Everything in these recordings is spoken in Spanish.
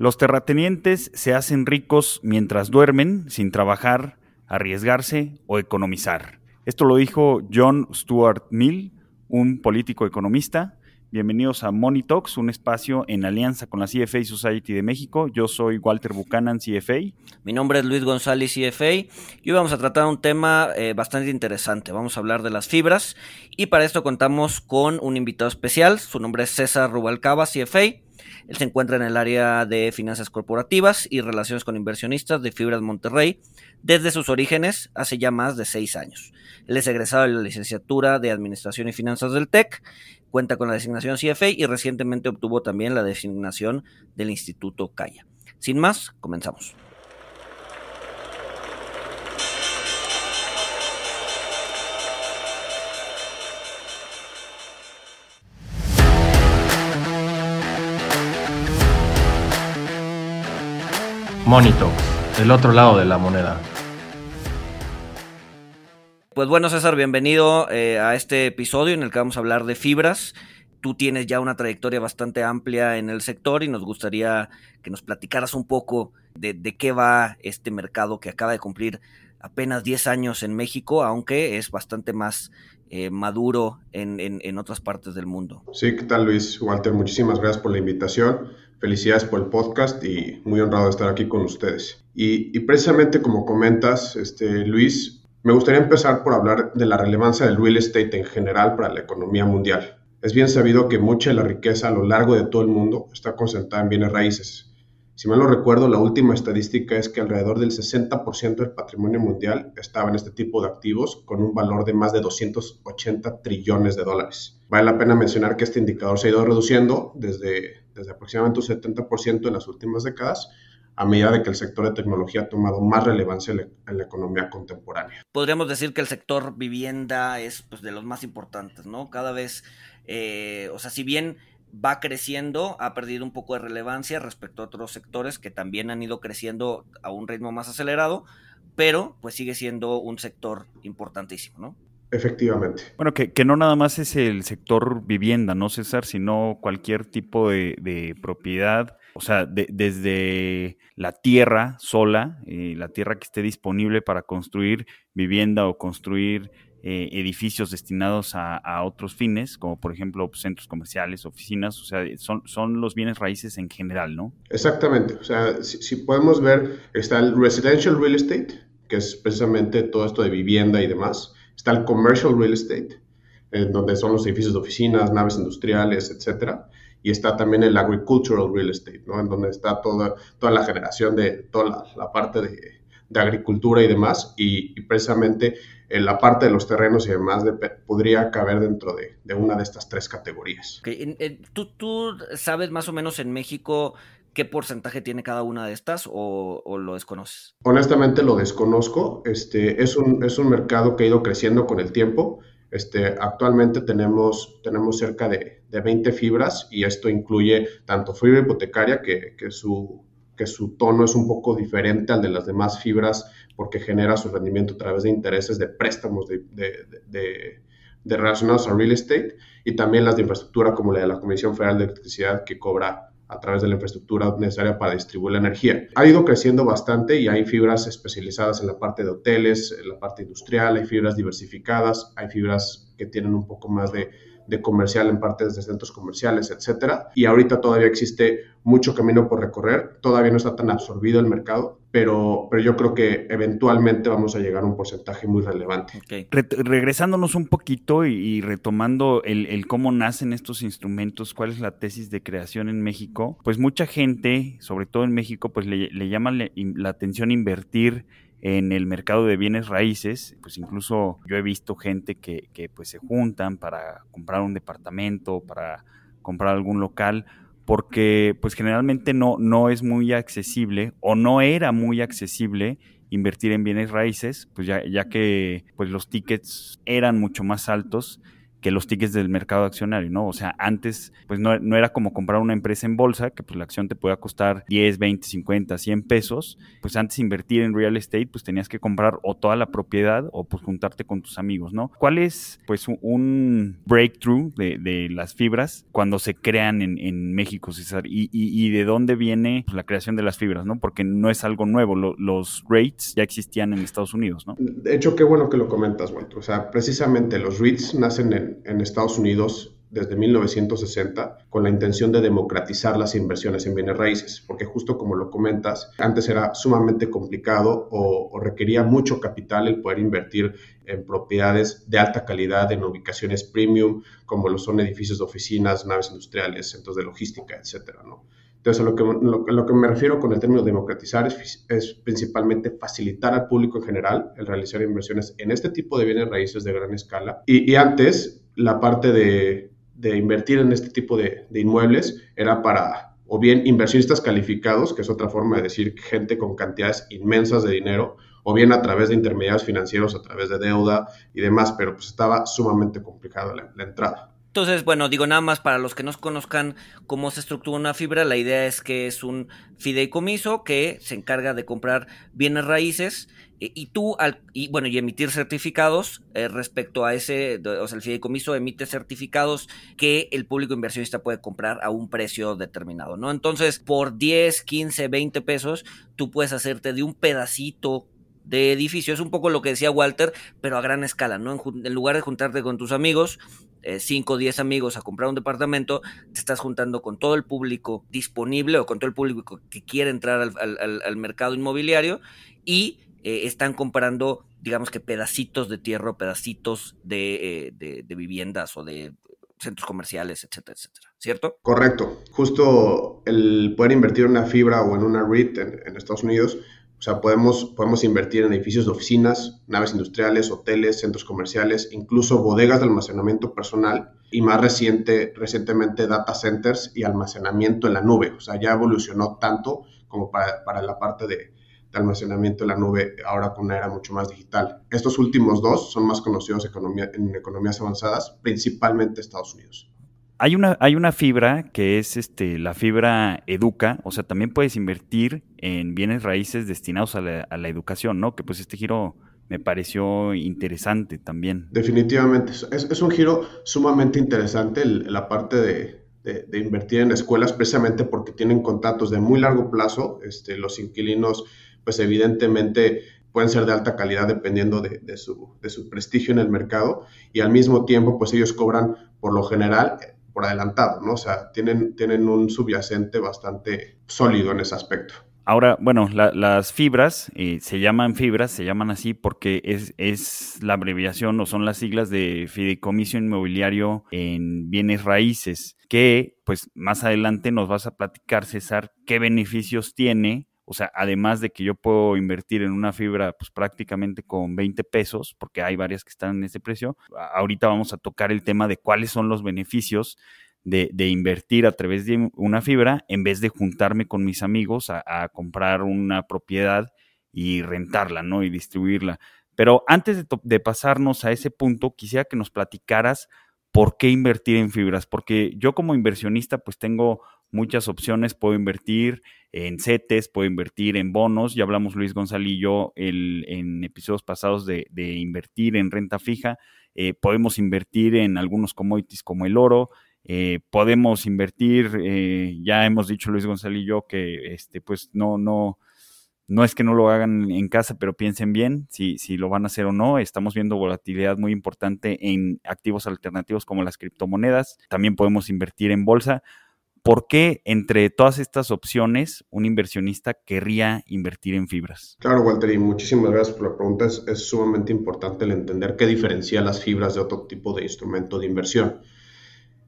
Los terratenientes se hacen ricos mientras duermen, sin trabajar, arriesgarse o economizar. Esto lo dijo John Stuart Mill, un político economista. Bienvenidos a Money Talks, un espacio en alianza con la CFA Society de México. Yo soy Walter Buchanan, CFA. Mi nombre es Luis González, CFA. Y hoy vamos a tratar un tema eh, bastante interesante. Vamos a hablar de las fibras. Y para esto contamos con un invitado especial. Su nombre es César Rubalcaba, CFA. Él se encuentra en el área de finanzas corporativas y relaciones con inversionistas de Fibras Monterrey desde sus orígenes hace ya más de seis años. Él es egresado de la licenciatura de Administración y Finanzas del TEC, cuenta con la designación CFA y recientemente obtuvo también la designación del Instituto Calla. Sin más, comenzamos. Monito, el otro lado de la moneda. Pues bueno, César, bienvenido eh, a este episodio en el que vamos a hablar de fibras. Tú tienes ya una trayectoria bastante amplia en el sector y nos gustaría que nos platicaras un poco de, qué va este mercado que acaba de cumplir apenas 10 años en México, aunque es bastante más eh, maduro en, otras partes del mundo. Sí, ¿qué tal Luis? Walter, muchísimas gracias por la invitación. Felicidades por el podcast y muy honrado de estar aquí con ustedes. Y, y precisamente como comentas, este, Luis, me gustaría empezar por hablar de la relevancia del real estate en general para la economía mundial. Es bien sabido que mucha de la riqueza a lo largo de todo el mundo está concentrada en bienes raíces. Si mal lo recuerdo, la última estadística es que alrededor del 60% del patrimonio mundial estaba en este tipo de activos con un valor de más de 280 trillones de dólares. Vale la pena mencionar que este indicador se ha ido reduciendo desde, desde aproximadamente un 70% en las últimas décadas a medida de que el sector de tecnología ha tomado más relevancia en la, economía contemporánea. Podríamos decir que el sector vivienda es pues, de los más importantes, ¿no? Cada vez, eh, o sea, si bien va creciendo, ha perdido un poco de relevancia respecto a otros sectores que también han ido creciendo a un ritmo más acelerado, pero pues sigue siendo un sector importantísimo, ¿no? Efectivamente. Bueno, que, que, no nada más es el sector vivienda, ¿no, César? Sino cualquier tipo de propiedad o sea, desde la tierra sola, eh, la tierra que esté disponible para construir vivienda o construir eh, edificios destinados a, otros fines, como por ejemplo pues, centros comerciales, oficinas, o sea, son, son los bienes raíces en general, ¿no? Exactamente, o sea, si, podemos ver, está el residential real estate, que es precisamente todo esto de vivienda y demás, está el commercial real estate, en donde son los edificios de oficinas, naves industriales, etcétera y está también el agricultural real estate, ¿no? En donde está toda, toda la generación de toda la, parte de, de, agricultura y demás, y, precisamente en la parte de los terrenos y demás de, podría caber dentro de, de, una de estas tres categorías. ¿Tú, ¿Tú sabes más o menos en México qué porcentaje tiene cada una de estas o, o, lo desconoces? Honestamente lo desconozco. Este, es, un, es un mercado que ha ido creciendo con el tiempo. Este, actualmente tenemos, tenemos cerca de, de 20 fibras y esto incluye tanto fibra hipotecaria, que, que, su, que su tono es un poco diferente al de las demás fibras porque genera su rendimiento a través de intereses de préstamos de, de, de relacionados a real estate y también las de infraestructura como la de la Comisión Federal de Electricidad que cobra a través de la infraestructura necesaria para distribuir la energía. Ha ido creciendo bastante y hay fibras especializadas en la parte de hoteles, en la parte industrial, hay fibras diversificadas, hay fibras que tienen un poco más de de comercial en partes de centros comerciales, etcétera. Y ahorita todavía existe mucho camino por recorrer, todavía no está tan absorbido el mercado, pero, pero yo creo que eventualmente vamos a llegar a un porcentaje muy relevante. regresándonos un poquito y, retomando el, cómo nacen estos instrumentos, cuál es la tesis de creación en México, pues mucha gente, sobre todo en México, pues le, le llama la atención invertir en el mercado de bienes raíces, pues incluso yo he visto gente que, pues se juntan para comprar un departamento, para comprar algún local, porque pues generalmente no, no es muy accesible o no era muy accesible invertir en bienes raíces, pues ya, ya que pues los tickets eran mucho más altos que los tickets del mercado accionario, ¿no? O sea, antes, pues no, no, era como comprar una empresa en bolsa, que pues la acción te podía costar 10, 20, 50, 100 pesos. Pues antes invertir en real estate, pues tenías que comprar o toda la propiedad o pues juntarte con tus amigos, ¿no? ¿Cuál es, pues, un breakthrough de, de las fibras cuando se crean en, México, César? Y, y, y, de dónde viene pues, la creación de las fibras, ¿no? Porque no es algo nuevo, los rates ya existían en Estados Unidos, ¿no? De hecho, qué bueno que lo comentas, Walter. O sea, precisamente los REITs nacen en en, Estados Unidos desde 1960 con la intención de democratizar las inversiones en bienes raíces, porque justo como lo comentas, antes era sumamente complicado o, requería mucho capital el poder invertir en propiedades de alta calidad, en ubicaciones premium, como lo son edificios de oficinas, naves industriales, centros de logística, etcétera, ¿no? Entonces, a lo que, lo, que me refiero con el término democratizar es, es, principalmente facilitar al público en general el realizar inversiones en este tipo de bienes raíces de gran escala. Y, y antes, la parte de, de, invertir en este tipo de, de, inmuebles era para, o bien inversionistas calificados, que es otra forma de decir gente con cantidades inmensas de dinero, o bien a través de intermediarios financieros, a través de deuda y demás, pero pues estaba sumamente complicada la, la entrada. Entonces, bueno, digo nada más para los que no conozcan cómo se estructura una fibra, la idea es que es un fideicomiso que se encarga de comprar bienes raíces eh, y tú, al, y bueno, y emitir certificados eh, respecto a ese, o sea, el fideicomiso emite certificados que el público inversionista puede comprar a un precio determinado, ¿no? Entonces, por 10, 15, 20 pesos, tú puedes hacerte de un pedacito de edificio. Es un poco lo que decía Walter, pero a gran escala, ¿no? En, lugar de juntarte con tus amigos, 5 o 10 amigos a comprar un departamento, te estás juntando con todo el público disponible o con todo el público que quiere entrar al, mercado inmobiliario y eh, están comprando, digamos que pedacitos de tierra, pedacitos eh, de, de, viviendas o de centros comerciales, etcétera, etcétera, ¿cierto? Correcto. Justo el poder invertir en una fibra o en una REIT en Estados Unidos o sea, podemos, podemos invertir en edificios de oficinas, naves industriales, hoteles, centros comerciales, incluso bodegas de almacenamiento personal y más reciente, recientemente data centers y almacenamiento en la nube. O sea, ya evolucionó tanto como para, para la parte de, almacenamiento en la nube ahora con una era mucho más digital. Estos últimos dos son más conocidos economía, en economías avanzadas, principalmente Estados Unidos. Hay una, hay una fibra que es este, la fibra Educa, o sea, también puedes invertir en bienes raíces destinados a la, a la educación, ¿no? Que pues este giro me pareció interesante también. Definitivamente, es, es un giro sumamente interesante la parte de, de, de, invertir en escuelas, precisamente porque tienen contratos de muy largo plazo, este, los inquilinos, pues evidentemente pueden ser de alta calidad dependiendo de, de, su, de su prestigio en el mercado y al mismo tiempo, pues ellos cobran por lo general por adelantado, ¿no? O sea, tienen, tienen un subyacente bastante sólido en ese aspecto. Ahora, bueno, la, las fibras se llaman fibras, se llaman así porque es, es la abreviación o son las siglas de Fideicomiso Inmobiliario en Bienes Raíces, que pues más adelante nos vas a platicar, César, qué beneficios tiene o sea, además de que yo puedo invertir en una fibra pues prácticamente con 20 pesos, porque hay varias que están en ese precio, ahorita vamos a tocar el tema de cuáles son los beneficios de, invertir a través de una fibra en vez de juntarme con mis amigos a, comprar una propiedad y rentarla, ¿no? Y distribuirla. Pero antes de pasarnos a ese punto, quisiera que nos platicaras por qué invertir en fibras, porque yo como inversionista pues tengo muchas opciones, puedo invertir en CETES, puedo invertir en bonos, ya hablamos Luis González y yo el, en episodios pasados de, invertir en renta fija, eh, podemos invertir en algunos commodities como el oro, eh, podemos invertir, eh, ya hemos dicho Luis González y yo que este, pues no, no, no es que no lo hagan en casa, pero piensen bien si, si lo van a hacer o no. Estamos viendo volatilidad muy importante en activos alternativos como las criptomonedas. También podemos invertir en bolsa. ¿Por qué entre todas estas opciones un inversionista querría invertir en fibras? Claro, Walter, y muchísimas gracias por la pregunta. Es, sumamente importante el entender qué diferencia las fibras de otro tipo de instrumento de inversión.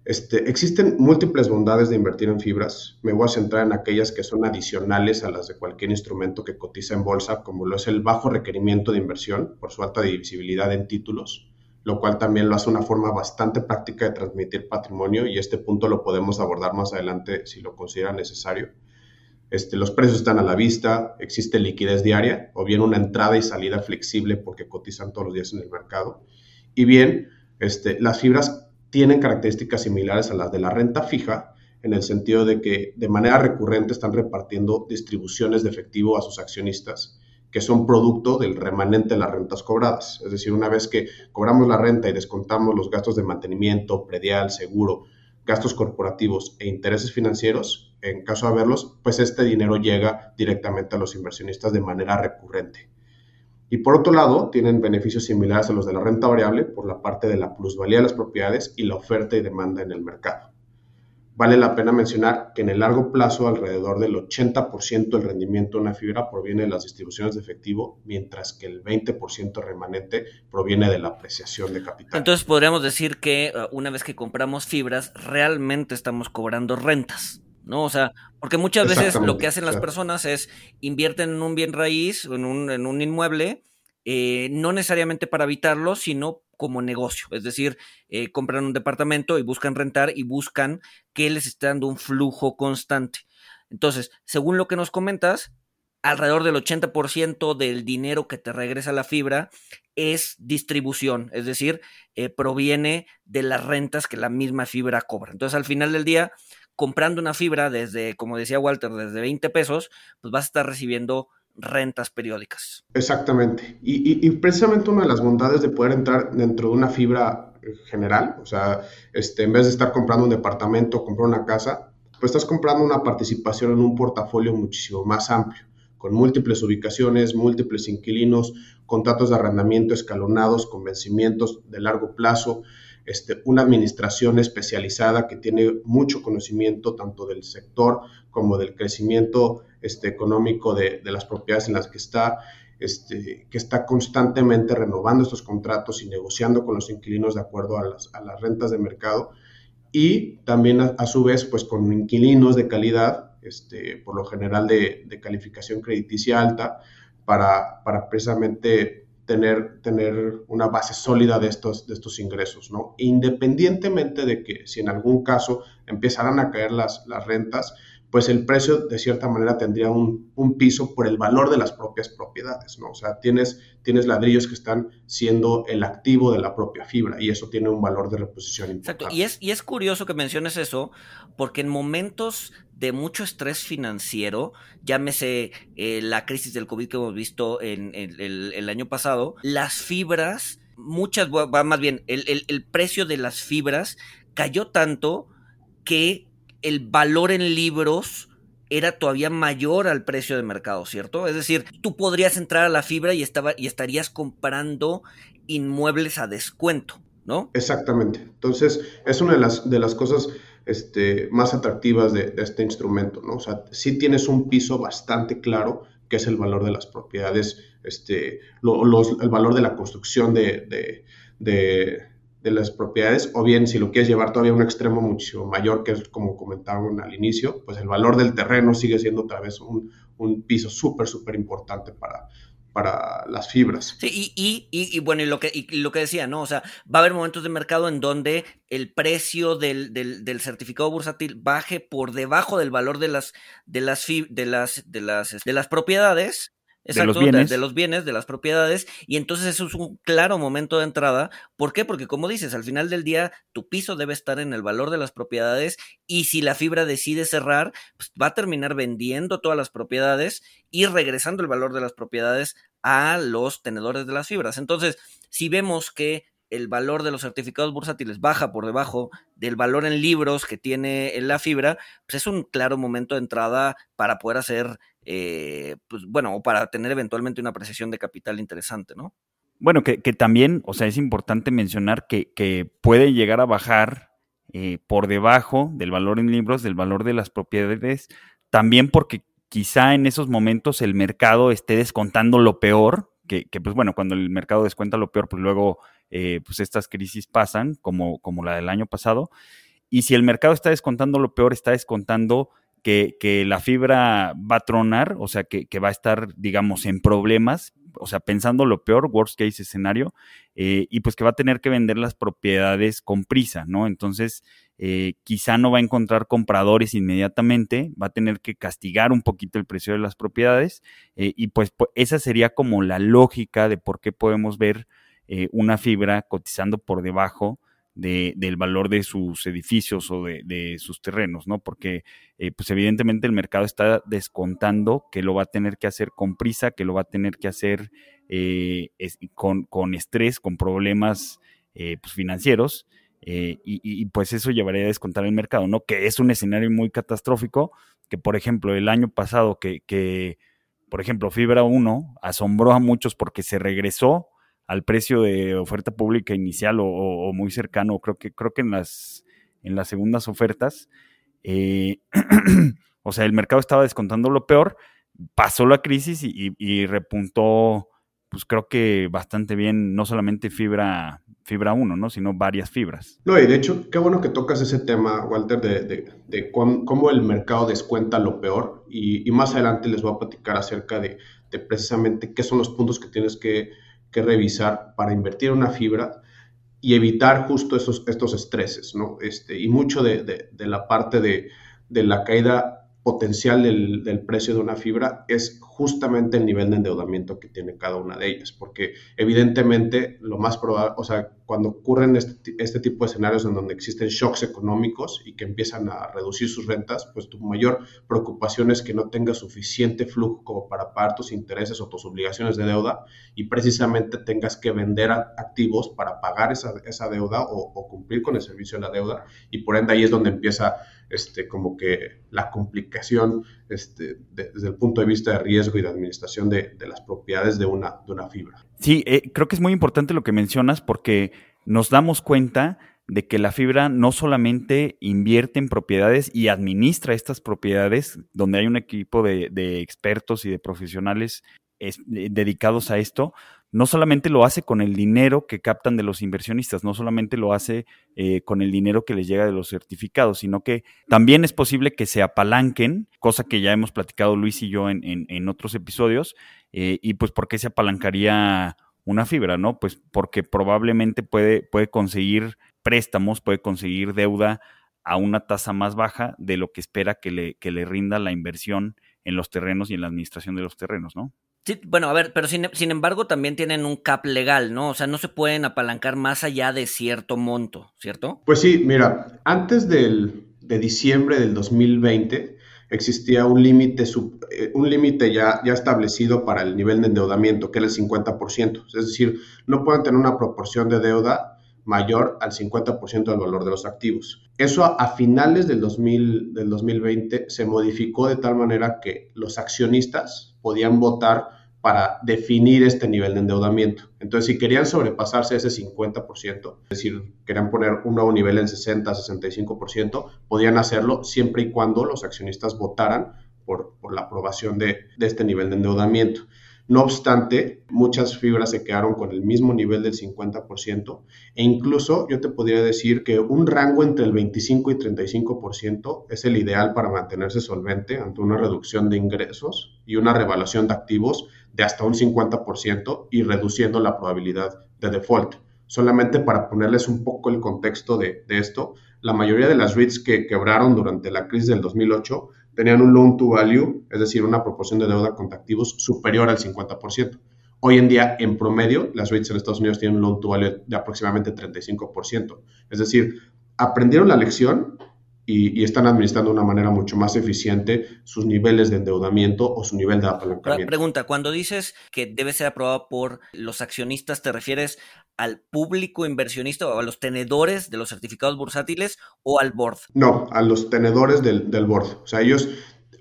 Este, existen múltiples bondades de invertir en fibras. Me voy a centrar en aquellas que son adicionales a las de cualquier instrumento que cotiza en bolsa, como lo es el bajo requerimiento de inversión por su alta divisibilidad en títulos lo cual también lo hace una forma bastante práctica de transmitir patrimonio y este punto lo podemos abordar más adelante si lo considera necesario. Este, los precios están a la vista, existe liquidez diaria o bien una entrada y salida flexible porque cotizan todos los días en el mercado. Y bien, Este, las fibras tienen características similares a las de la renta fija, en el sentido de que de manera recurrente están repartiendo distribuciones de efectivo a sus accionistas, que son producto del remanente de las rentas cobradas. Es decir, una vez que cobramos la renta y descontamos los gastos de mantenimiento, predial, seguro, gastos corporativos e intereses financieros, en caso de haberlos, pues este dinero llega directamente a los inversionistas de manera recurrente. Y por otro lado, tienen beneficios similares a los de la renta variable por la parte de la plusvalía de las propiedades y la oferta y demanda en el mercado. Vale la pena mencionar que en el largo plazo alrededor del 80% del rendimiento de una fibra proviene de las distribuciones de efectivo, mientras que el 20% remanente proviene de la apreciación de capital. Entonces podríamos decir que uh, una vez que compramos fibras, realmente estamos cobrando rentas. ¿no? O sea, porque muchas veces lo que hacen las personas es invierten en un bien raíz, en un, en un inmueble, eh, no necesariamente para habitarlo, sino como negocio. Es decir, eh, compran un departamento y buscan rentar y buscan que les esté dando un flujo constante. Entonces, según lo que nos comentas, alrededor del 80% del dinero que te regresa la fibra es distribución, es decir, eh, proviene de las rentas que la misma fibra cobra. Entonces, al final del día, comprando una fibra desde, como decía Walter, desde 20 pesos, pues vas a estar recibiendo rentas periódicas. Exactamente. Y, precisamente una de las bondades de poder entrar dentro de una fibra general, o sea, este, en vez de estar comprando un departamento comprar una casa, pues estás comprando una participación en un portafolio muchísimo más amplio, con múltiples ubicaciones, múltiples inquilinos, contratos de arrendamiento escalonados con vencimientos de largo plazo, este, una administración especializada que tiene mucho conocimiento tanto del sector como del crecimiento este, económico de, las propiedades en las que está, este, que está constantemente renovando estos contratos y negociando con los inquilinos de acuerdo a las, rentas de mercado. Y también a, su vez pues con inquilinos de calidad, este, por lo general de, calificación crediticia alta, para, para precisamente tener, tener una base sólida de estos, de estos ingresos, ¿no? Independientemente de que si en algún caso empezaran a caer las, las rentas, pues el precio de cierta manera tendría un, piso por el valor de las propias propiedades, ¿no? O sea, tienes, tienes ladrillos que están siendo el activo de la propia fibra y eso tiene un valor de reposición importante. Exacto, y es, y es curioso que menciones eso, porque en momentos de mucho estrés financiero, llámese eh, la crisis del COVID que hemos visto en, el, año pasado, las fibras, muchas, más bien, el, el precio de las fibras cayó tanto que el valor en libros era todavía mayor al precio de mercado, ¿cierto? Es decir, tú podrías entrar a la fibra y, estaba, y estarías comprando inmuebles a descuento, ¿no? Exactamente. Entonces, es una de las, de las cosas este, más atractivas de, este instrumento, ¿no? O sea, sí tienes un piso bastante claro que es el valor de las propiedades, este, el valor de la construcción de las propiedades, o bien si lo quieres llevar todavía a un extremo muchísimo mayor, que es como comentaban al inicio, pues el valor del terreno sigue siendo otra vez un, piso súper, súper importante para, para las fibras. Sí, y, y, y, bueno, y lo, que, y lo que decía, ¿no? O sea, va a haber momentos de mercado en donde el precio del, del, del certificado bursátil baje por debajo del valor de las, de las, de las, de las, de las propiedades de los bienes. De, los bienes, de las propiedades, y entonces eso es un claro momento de entrada. ¿Por qué? Porque como dices, al final del día tu piso debe estar en el valor de las propiedades y si la fibra decide cerrar, pues va a terminar vendiendo todas las propiedades y regresando el valor de las propiedades a los tenedores de las fibras. Entonces, si vemos que el valor de los certificados bursátiles baja por debajo del valor en libros que tiene la fibra, pues es un claro momento de entrada para poder hacer eh, pues bueno, o para tener eventualmente una apreciación de capital interesante, ¿no? Bueno, que, también, o sea, es importante mencionar que, puede llegar a bajar eh, por debajo del valor en libros, del valor de las propiedades, también porque quizá en esos momentos el mercado esté descontando lo peor, que, que pues bueno, cuando el mercado descuenta lo peor, pues luego eh, pues estas crisis pasan, como, como la del año pasado, y si el mercado está descontando lo peor, está descontando que, la fibra va a tronar, o sea, que, va a estar, digamos, en problemas, o sea, pensando lo peor, worst case escenario, eh, y pues que va a tener que vender las propiedades con prisa, ¿no? Entonces, eh, quizá no va a encontrar compradores inmediatamente, va a tener que castigar un poquito el precio de las propiedades, eh, y pues, esa sería como la lógica de por qué podemos ver eh, una fibra cotizando por debajo de, del valor de sus edificios o de, sus terrenos, ¿no? Porque, eh, pues evidentemente el mercado está descontando que lo va a tener que hacer con prisa, que lo va a tener que hacer eh, con, con, estrés, con problemas eh, pues, financieros, y, pues eso llevaría a descontar el mercado, ¿no? Que es un escenario muy catastrófico, que por ejemplo el año pasado que, que por ejemplo, Fibra 1 asombró a muchos porque se regresó al precio de oferta pública inicial o, muy cercano, creo que, creo que en las, en las segundas ofertas, eh, o sea, el mercado estaba descontando lo peor, pasó la crisis y, repuntó, pues creo que bastante bien, no solamente fibra, fibra 1, ¿no? Sino varias fibras. No, y de hecho, qué bueno que tocas ese tema, Walter, de, cómo, el mercado descuenta lo peor. Y, más adelante les voy a platicar acerca de, precisamente qué son los puntos que tienes que que revisar para invertir en una fibra y evitar justo esos, estos estreses, ¿no? Este, y mucho de, de, la parte de, de, la caída potencial del, del, precio de una fibra es justamente el nivel de endeudamiento que tiene cada una de ellas, porque evidentemente lo más probable, o sea, cuando ocurren este, este, tipo de escenarios en donde existen shocks económicos y que empiezan a reducir sus rentas, pues tu mayor preocupación es que no tengas suficiente flujo como para pagar tus intereses o tus obligaciones de deuda y precisamente tengas que vender activos para pagar esa, deuda o cumplir con el servicio de la deuda y por ende ahí es donde empieza este, como que la complicación este, desde el punto de vista de riesgo y de administración de, las propiedades de una, de una fibra. Sí, eh, creo que es muy importante lo que mencionas porque nos damos cuenta de que la fibra no solamente invierte en propiedades y administra estas propiedades, donde hay un equipo de, de expertos y de profesionales dedicados a esto, no solamente lo hace con el dinero que captan de los inversionistas, no solamente lo hace eh, con el dinero que les llega de los certificados, sino que también es posible que se apalanquen, cosa que ya hemos platicado Luis y yo en, otros episodios, eh, y pues ¿por qué se apalancaría una fibra? ¿no? Pues porque probablemente puede, puede conseguir préstamos, puede conseguir deuda a una tasa más baja de lo que espera que le, que le rinda la inversión en los terrenos y en la administración de los terrenos, ¿no? Sí, bueno, a ver, pero sin, embargo también tienen un cap legal, ¿no? O sea, no se pueden apalancar más allá de cierto monto, ¿cierto? Pues sí, mira, antes del, de diciembre del 2020 existía un límite eh, un límite ya, ya establecido para el nivel de endeudamiento, que era el 50%. Es decir, no pueden tener una proporción de deuda mayor al 50% del valor de los activos. Eso a, finales del, 2000, del 2020 se modificó de tal manera que los accionistas podían votar para definir este nivel de endeudamiento. Entonces, si querían sobrepasarse ese 50%, es decir, querían poner un nuevo nivel en 60, 65%, podían hacerlo siempre y cuando los accionistas votaran por, la aprobación de este nivel de endeudamiento. No obstante, muchas fibras se quedaron con el mismo nivel del 50% e incluso yo te podría decir que un rango entre el 25 y 35% es el ideal para mantenerse solvente ante una reducción de ingresos y una revaluación de activos de hasta un 50% y reduciendo la probabilidad de default. Solamente para ponerles un poco el contexto de, esto, la mayoría de las REITs que quebraron durante la crisis del 2008 tenían un loan to value, es decir, una proporción de deuda contra activos superior al 50%. Hoy en día, en promedio, las REITs en Estados Unidos tienen un loan to value de aproximadamente 35%. Es decir, aprendieron la lección y, están administrando de una manera mucho más eficiente sus niveles de endeudamiento o su nivel de apalancamiento. Pregunta, cuando dices que debe ser aprobado por los accionistas, ¿te refieres al público inversionista o a los tenedores de los certificados bursátiles o al board? No, a los tenedores del, del board. O sea, ellos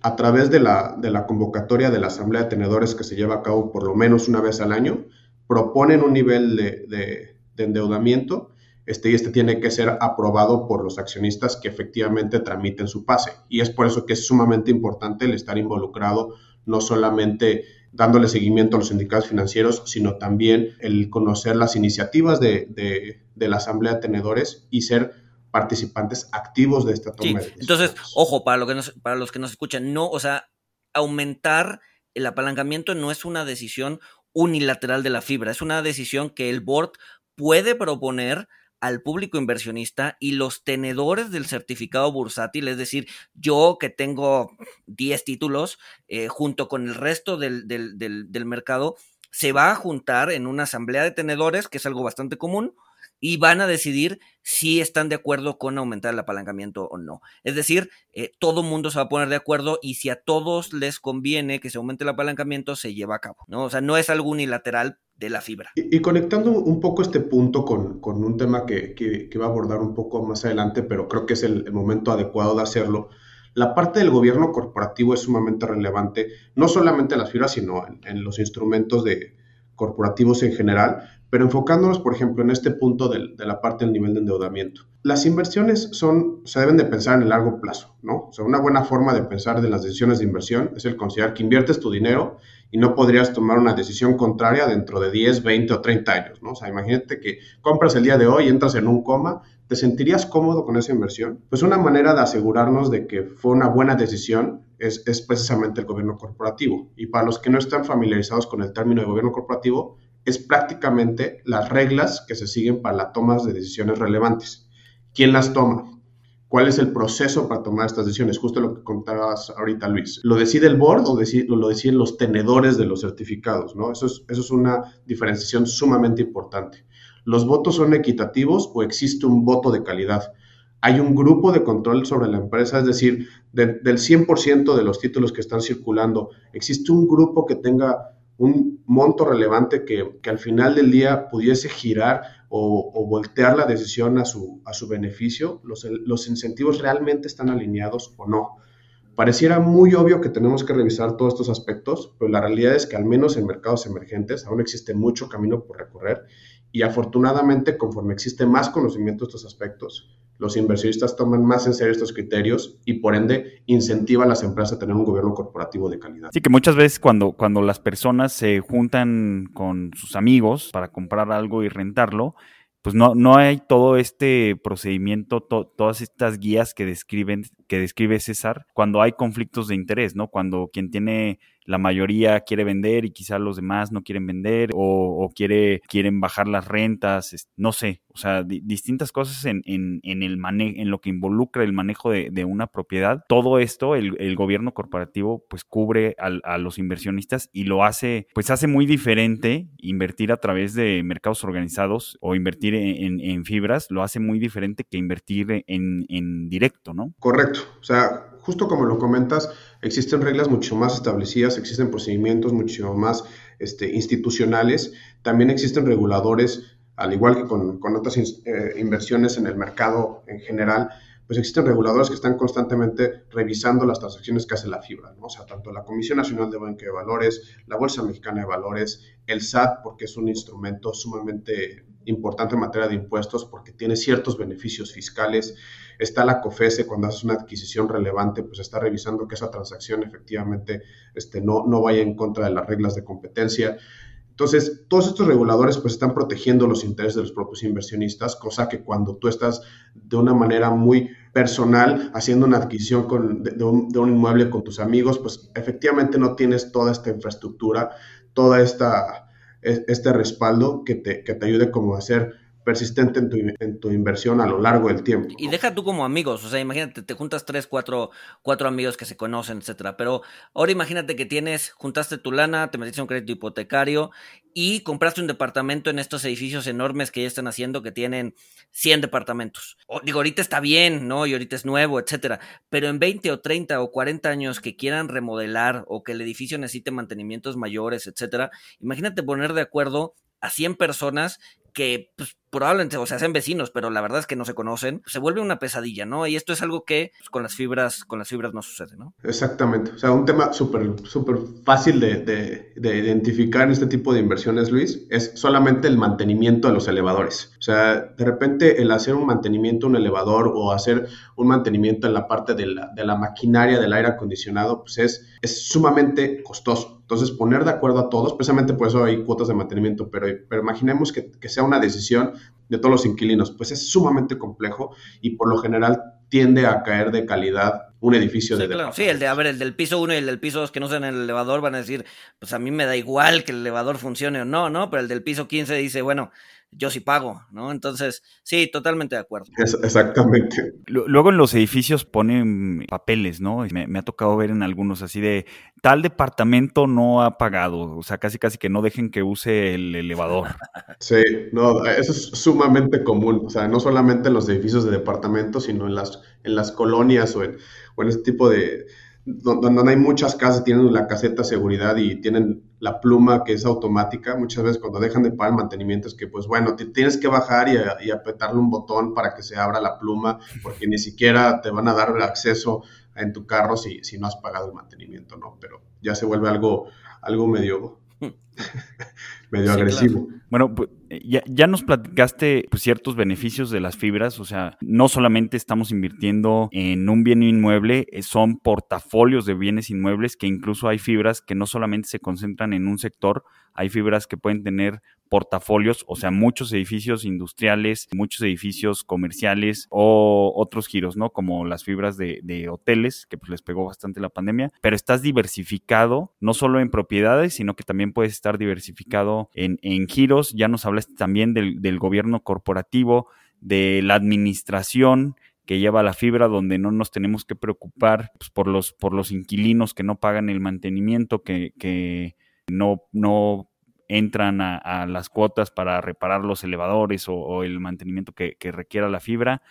a través de la, de la convocatoria de la Asamblea de Tenedores que se lleva a cabo por lo menos una vez al año, proponen un nivel de, de, de endeudamiento este, y este tiene que ser aprobado por los accionistas que efectivamente tramiten su pase. Y es por eso que es sumamente importante el estar involucrado, no solamente dándole seguimiento a los sindicatos financieros, sino también el conocer las iniciativas de, la Asamblea de Tenedores y ser participantes activos de esta toma de Entonces, ojo, para, lo que para los que nos escuchan, no, o sea, aumentar el apalancamiento no es una decisión unilateral de la fibra, es una decisión que el board puede proponer al público inversionista y los tenedores del certificado bursátil, es decir, yo que tengo 10 títulos, eh, junto con el resto del, del, del, mercado, se va a juntar en una asamblea de tenedores, que es algo bastante común, y van a decidir si están de acuerdo con aumentar el apalancamiento o no. Es decir, eh, todo mundo se va a poner de acuerdo y si a todos les conviene que se aumente el apalancamiento, se lleva a cabo, ¿no? O sea, no es algo unilateral de la fibra. Y, conectando un poco este punto con, con un tema que, que, va a abordar un poco más adelante, pero creo que es el, momento adecuado de hacerlo, la parte del gobierno corporativo es sumamente relevante, no solamente en las fibras, sino en, en los instrumentos de, corporativos en general, pero enfocándonos, por ejemplo, en este punto de, la parte del nivel de endeudamiento. Las inversiones son, se deben de pensar en el largo plazo, ¿no? O sea, una buena forma de pensar de las decisiones de inversión es el considerar que inviertes tu dinero y no podrías tomar una decisión contraria dentro de 10, 20 o 30 años, ¿no? O sea, imagínate que compras el día de hoy, entras en un coma, ¿te sentirías cómodo con esa inversión? Pues una manera de asegurarnos de que fue una buena decisión es, es precisamente el gobierno corporativo. Y para los que no están familiarizados con el término de gobierno corporativo, es prácticamente las reglas que se siguen para la toma de decisiones relevantes. ¿Quién las toma? ¿Cuál es el proceso para tomar estas decisiones? Justo lo que contabas ahorita, Luis. ¿Lo decide el board o lo deciden los tenedores de los certificados? ¿no? Eso, es, eso es una diferenciación sumamente importante. ¿Los votos son equitativos o existe un voto de calidad? Hay un grupo de control sobre la empresa, es decir, del 100% de los títulos que están circulando, existe un grupo que tenga un monto relevante que, al final del día pudiese girar o, voltear la decisión a su, a su beneficio, los, los incentivos realmente están alineados o no. Pareciera muy obvio que tenemos que revisar todos estos aspectos, pero la realidad es que al menos en mercados emergentes aún existe mucho camino por recorrer y afortunadamente conforme existe más conocimiento de estos aspectos, los inversionistas toman más en serio estos criterios y por ende incentiva a las empresas a tener un gobierno corporativo de calidad. Sí, que muchas veces cuando, cuando las personas se juntan con sus amigos para comprar algo y rentarlo, pues no, no hay todo este procedimiento, todas estas guías que describen, que describe César, cuando hay conflictos de interés, ¿no? Cuando quien tiene la mayoría quiere vender y quizás los demás no quieren vender o, quiere, quieren bajar las rentas, no sé, o sea, distintas cosas en, en, en el en lo que involucra el manejo de, una propiedad. Todo esto el, gobierno corporativo pues cubre a los inversionistas y lo hace, pues hace muy diferente invertir a través de mercados organizados o invertir en, fibras, lo hace muy diferente que invertir en, en directo, ¿no? Correcto, o sea, justo como lo comentas, existen reglas mucho más establecidas, existen procedimientos mucho más este, institucionales, también existen reguladores, al igual que con, otras eh, inversiones en el mercado en general, pues existen reguladores que están constantemente revisando las transacciones que hace la fibra, ¿no? O sea, tanto la Comisión Nacional de Banco de Valores, la Bolsa Mexicana de Valores, el SAT, porque es un instrumento sumamente importante en materia de impuestos porque tiene ciertos beneficios fiscales. Está la COFESE cuando haces una adquisición relevante, pues está revisando que esa transacción efectivamente este, no, no vaya en contra de las reglas de competencia. Entonces, todos estos reguladores pues están protegiendo los intereses de los propios inversionistas, cosa que cuando tú estás de una manera muy personal haciendo una adquisición con, de, un, de, un, inmueble con tus amigos, pues efectivamente no tienes toda esta infraestructura, toda esta este respaldo que te, que te ayude como a ser persistente en tu, en tu, inversión a lo largo del tiempo. Y deja tú como amigos, o sea, imagínate, te juntas tres, cuatro, cuatro amigos que se conocen, etcétera. Pero ahora imagínate que tienes, juntaste tu lana, te metiste un crédito hipotecario y compraste un departamento en estos edificios enormes que ya están haciendo que tienen 100 departamentos. O, digo, ahorita está bien, ¿no? Y ahorita es nuevo, etcétera. Pero en 20 o 30 o 40 años que quieran remodelar o que el edificio necesite mantenimientos mayores, etcétera, imagínate poner de acuerdo a 100 personas que pues, probablemente o sea sean vecinos, pero la verdad es que no se conocen, se vuelve una pesadilla, ¿no? Y esto es algo que pues, con las fibras, con las fibras no sucede, ¿no? Exactamente. O sea, un tema súper, súper fácil de, de, identificar en este tipo de inversiones, Luis, es solamente el mantenimiento de los elevadores. O sea, de repente el hacer un mantenimiento en un elevador o hacer un mantenimiento en la parte de la, de la maquinaria del aire acondicionado, pues es, es sumamente costoso. Entonces, poner de acuerdo a todos, precisamente por eso hay cuotas de mantenimiento, pero, pero imaginemos que, que sea una decisión de todos los inquilinos, pues es sumamente complejo y por lo general tiende a caer de calidad un edificio sí, de claro. Sí, el de, a ver, el del piso 1 y el del piso 2 que no usan el elevador van a decir, pues a mí me da igual que el elevador funcione o no, ¿no? Pero el del piso 15 dice, bueno, yo sí pago, ¿no? Entonces, sí, totalmente de acuerdo. exactamente. Luego en los edificios ponen papeles, ¿no? Me, me, ha tocado ver en algunos así de tal departamento no ha pagado, o sea, casi casi que no dejen que use el elevador. Sí, no, eso es sumamente común, o sea, no solamente en los edificios de departamentos, sino en las, en las colonias o en, o en este tipo de, donde hay muchas casas, tienen la caseta de seguridad y tienen la pluma que es automática. Muchas veces cuando dejan de pagar el mantenimiento es que, pues bueno, tienes que bajar y, apretarle un botón para que se abra la pluma, porque ni siquiera te van a dar el acceso en tu carro si, si no has pagado el mantenimiento, ¿no? Pero ya se vuelve algo, algo medio, medio agresivo. Bueno, pues, ya, nos platicaste pues, ciertos beneficios de las fibras, o sea, no solamente estamos invirtiendo en un bien inmueble, eh, son portafolios de bienes inmuebles que incluso hay fibras que no solamente se concentran en un sector, hay fibras que pueden tener portafolios, o sea, muchos edificios industriales, muchos edificios comerciales o otros giros, ¿no? Como las fibras de, hoteles, que pues les pegó bastante la pandemia, pero estás diversificado no solo en propiedades, sino que también puedes estar diversificado en, giros. Ya nos hablaste también del, gobierno corporativo, de la administración, que lleva la fibra, donde no nos tenemos que preocupar pues, por, los, por los inquilinos que no pagan el mantenimiento, que, que no, no entran a, las cuotas para reparar los elevadores o, el mantenimiento que, requiera la fibra.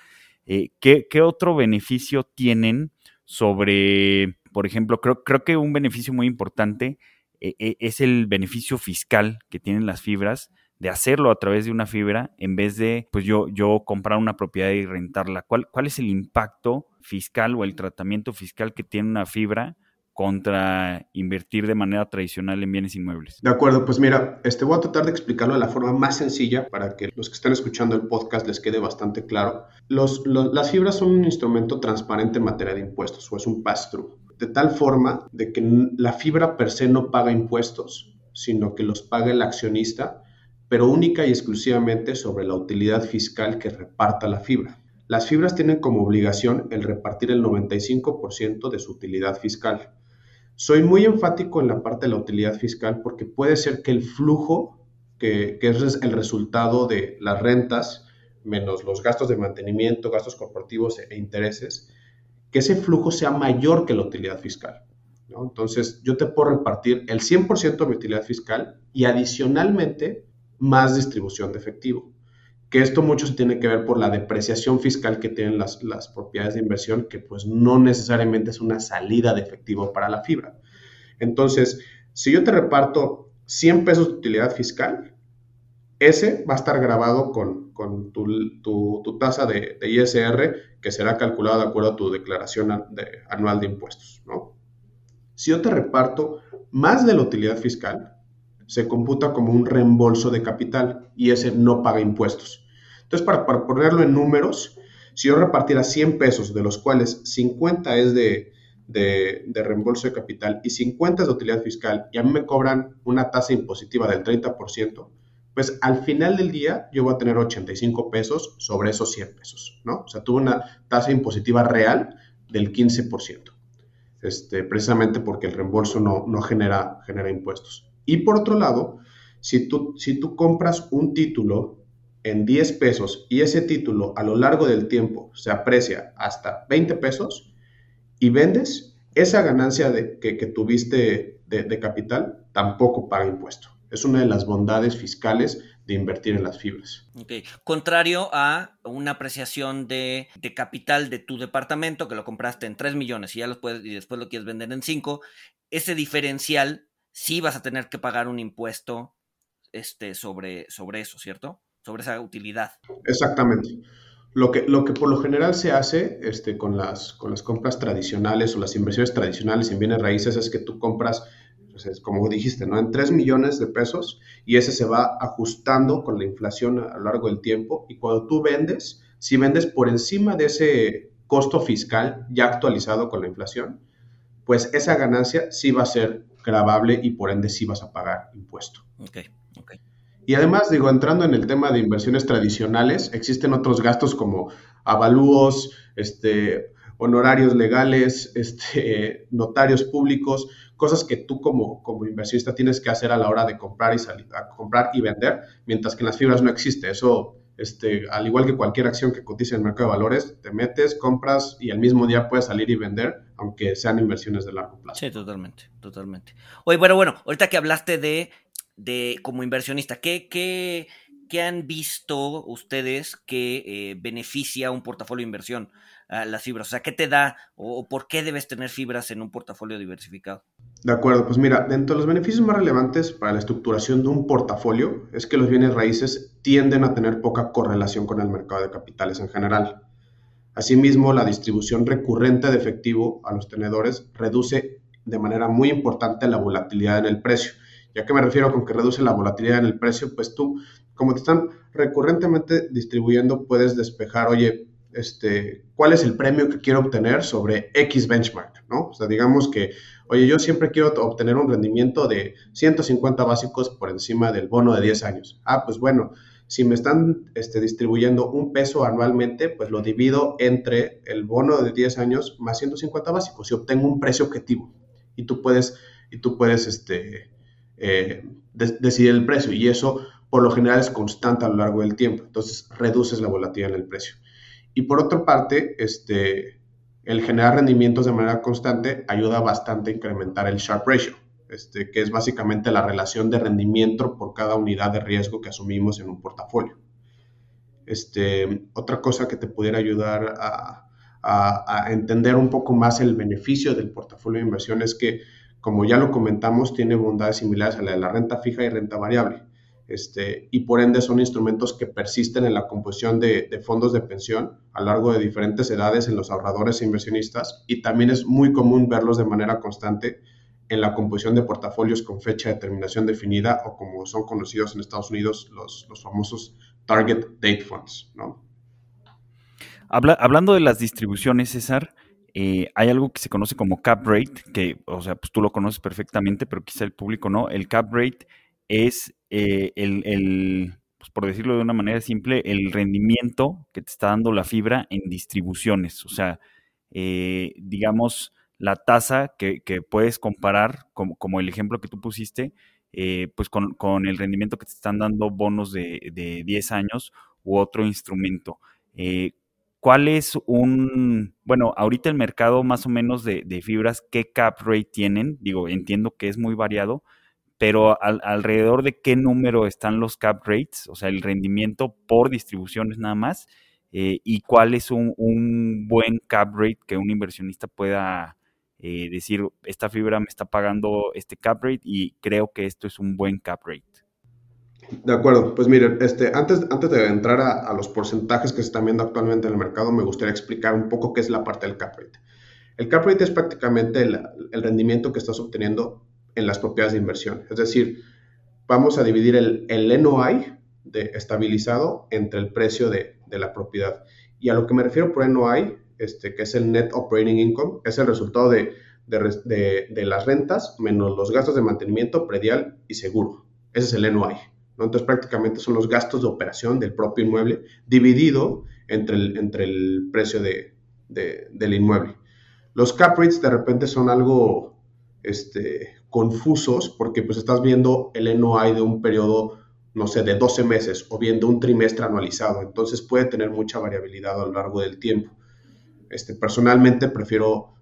Eh, ¿qué, otro beneficio tienen sobre, por ejemplo, creo, creo que un beneficio muy importante eh, eh, es el beneficio fiscal que tienen las fibras de hacerlo a través de una fibra en vez de pues yo, yo comprar una propiedad y rentarla. ¿Cuál, ¿Cuál es el impacto fiscal o el tratamiento fiscal que tiene una fibra contra invertir de manera tradicional en bienes inmuebles? De acuerdo, pues mira, este voy a tratar de explicarlo de la forma más sencilla para que los que están escuchando el podcast les quede bastante claro. Los, las fibras son un instrumento transparente en materia de impuestos o es un pass-through, de tal forma de que la fibra per se no paga impuestos, sino que los paga el accionista, pero única y exclusivamente sobre la utilidad fiscal que reparta la fibra. Las fibras tienen como obligación el repartir el 95% de su utilidad fiscal. Soy muy enfático en la parte de la utilidad fiscal porque puede ser que el flujo, que, es el resultado de las rentas, menos los gastos de mantenimiento, gastos corporativos e, intereses, que ese flujo sea mayor que la utilidad fiscal. Entonces, yo te puedo repartir el 100% de mi utilidad fiscal y adicionalmente más distribución de efectivo. Que esto mucho se tiene que ver por la depreciación fiscal que tienen las, las propiedades de inversión, que pues no necesariamente es una salida de efectivo para la fibra. Entonces, si yo te reparto 100 pesos de utilidad fiscal, ese va a estar grabado con, tu, tasa de, ISR que será calculada de acuerdo a tu declaración anual de impuestos. ¿no? Si yo te reparto más de la utilidad fiscal, se computa como un reembolso de capital y ese no paga impuestos. Entonces, para, ponerlo en números, si yo repartiera 100 pesos, de los cuales 50 es de, reembolso de capital y 50 es de utilidad fiscal, y a mí me cobran una tasa impositiva del 30%, pues al final del día yo voy a tener 85 pesos sobre esos 100 pesos, ¿no? O sea, tuve una tasa impositiva real del 15%, este, precisamente porque el reembolso no, no genera, genera impuestos. Y por otro lado, si tú, si tú compras un título en 10 pesos y ese título a lo largo del tiempo se aprecia hasta 20 pesos y vendes, esa ganancia de, que, tuviste de, capital tampoco paga impuesto. Es una de las bondades fiscales de invertir en las fibras. Contrario a una apreciación de, capital de tu departamento que lo compraste en 3 millones y, ya lo puedes, y después lo quieres vender en 5, ese diferencial sí vas a tener que pagar un impuesto este, sobre, sobre eso, ¿cierto? Sobre esa utilidad. Exactamente. Lo que, lo que por lo general se hace este, con, las, con las compras tradicionales o las inversiones tradicionales en bienes raíces es que tú compras, pues, como dijiste, ¿no? en 3 millones de pesos y ese se va ajustando con la inflación a lo largo del tiempo y cuando tú vendes, si vendes por encima de ese costo fiscal ya actualizado con la inflación, pues esa ganancia sí va a ser grabable y por ende sí vas a pagar impuesto. Okay. Y además, digo, entrando en el tema de inversiones tradicionales, existen otros gastos como avalúos, este, honorarios legales, este, notarios públicos, cosas que tú como, como inversionista tienes que hacer a la hora de comprar y salir, a comprar y vender, mientras que en las fibras no existe. Eso, este, al igual que cualquier acción que cotice en el mercado de valores, te metes, compras y al mismo día puedes salir y vender, aunque sean inversiones de largo plazo. Sí, totalmente, totalmente. Oye, bueno, bueno, ahorita que hablaste de, de como inversionista, ¿qué, qué, qué han visto ustedes que eh, beneficia un portafolio de inversión? a las fibras? O sea, ¿qué te da o, por qué debes tener fibras en un portafolio diversificado? De acuerdo, pues mira, dentro de los beneficios más relevantes para la estructuración de un portafolio es que los bienes raíces tienden a tener poca correlación con el mercado de capitales en general. Asimismo, la distribución recurrente de efectivo a los tenedores reduce de manera muy importante la volatilidad en el precio. ¿Ya que me refiero con que reduce la volatilidad en el precio? Pues tú, como te están recurrentemente distribuyendo, puedes despejar, oye, este, cuál es el premio que quiero obtener sobre X benchmark, ¿no? O sea, digamos que, oye, yo siempre quiero obtener un rendimiento de 150 básicos por encima del bono de 10 años. Ah, pues bueno, si me están este, distribuyendo un peso anualmente, pues lo divido entre el bono de 10 años más 150 básicos y obtengo un precio objetivo. Y tú puedes, y tú puedes este, eh, decidir el precio y eso por lo general es constante a lo largo del tiempo. Entonces reduces la volatilidad en el precio. Y por otra parte, este, el generar rendimientos de manera constante ayuda bastante a incrementar el Sharp Ratio, este, que es básicamente la relación de rendimiento por cada unidad de riesgo que asumimos en un portafolio. Este, otra cosa que te pudiera ayudar a, a, entender un poco más el beneficio del portafolio de inversión es que, como ya lo comentamos, tiene bondades similares a la de la renta fija y renta variable. Este, y por ende son instrumentos que persisten en la composición de, fondos de pensión a lo largo de diferentes edades en los ahorradores e inversionistas y también es muy común verlos de manera constante en la composición de portafolios con fecha de terminación definida o como son conocidos en Estados Unidos los, los famosos Target Date Funds. ¿no? hablando de las distribuciones, César, eh, hay algo que se conoce como cap rate, que, o sea, pues tú lo conoces perfectamente, pero quizá el público no. El cap rate es eh, el, pues por decirlo de una manera simple, el rendimiento que te está dando la fibra en distribuciones. O sea, eh, digamos, la tasa que, puedes comparar, como, como, el ejemplo que tú pusiste, eh, pues con, el rendimiento que te están dando bonos de, de 10 años u otro instrumento. ¿Cuál es un, bueno, ahorita el mercado más o menos de, de, fibras, qué cap rate tienen? Digo, entiendo que es muy variado, pero alrededor de qué número están los cap rates, o sea, el rendimiento por distribuciones nada más, eh, y cuál es un, buen cap rate que un inversionista pueda eh, decir, esta fibra me está pagando este cap rate y creo que esto es un buen cap rate. De acuerdo, pues miren, este, antes, antes de entrar a, los porcentajes que se están viendo actualmente en el mercado, me gustaría explicar un poco qué es la parte del cap rate. El cap rate es prácticamente el, rendimiento que estás obteniendo en las propiedades de inversión. Es decir, vamos a dividir el, el NOI de estabilizado entre el precio de, de, la propiedad. Y a lo que me refiero por NOI, este, que es el Net Operating Income, es el resultado de, de, de las rentas menos los gastos de mantenimiento, predial y seguro. Ese es el NOI. Entonces prácticamente son los gastos de operación del propio inmueble dividido entre el, entre el precio de, del inmueble. Los cap rates de repente son algo este, confusos porque pues estás viendo el NOI de un periodo, no sé, de 12 meses o viendo un trimestre anualizado. Entonces puede tener mucha variabilidad a lo largo del tiempo. Este, personalmente prefiero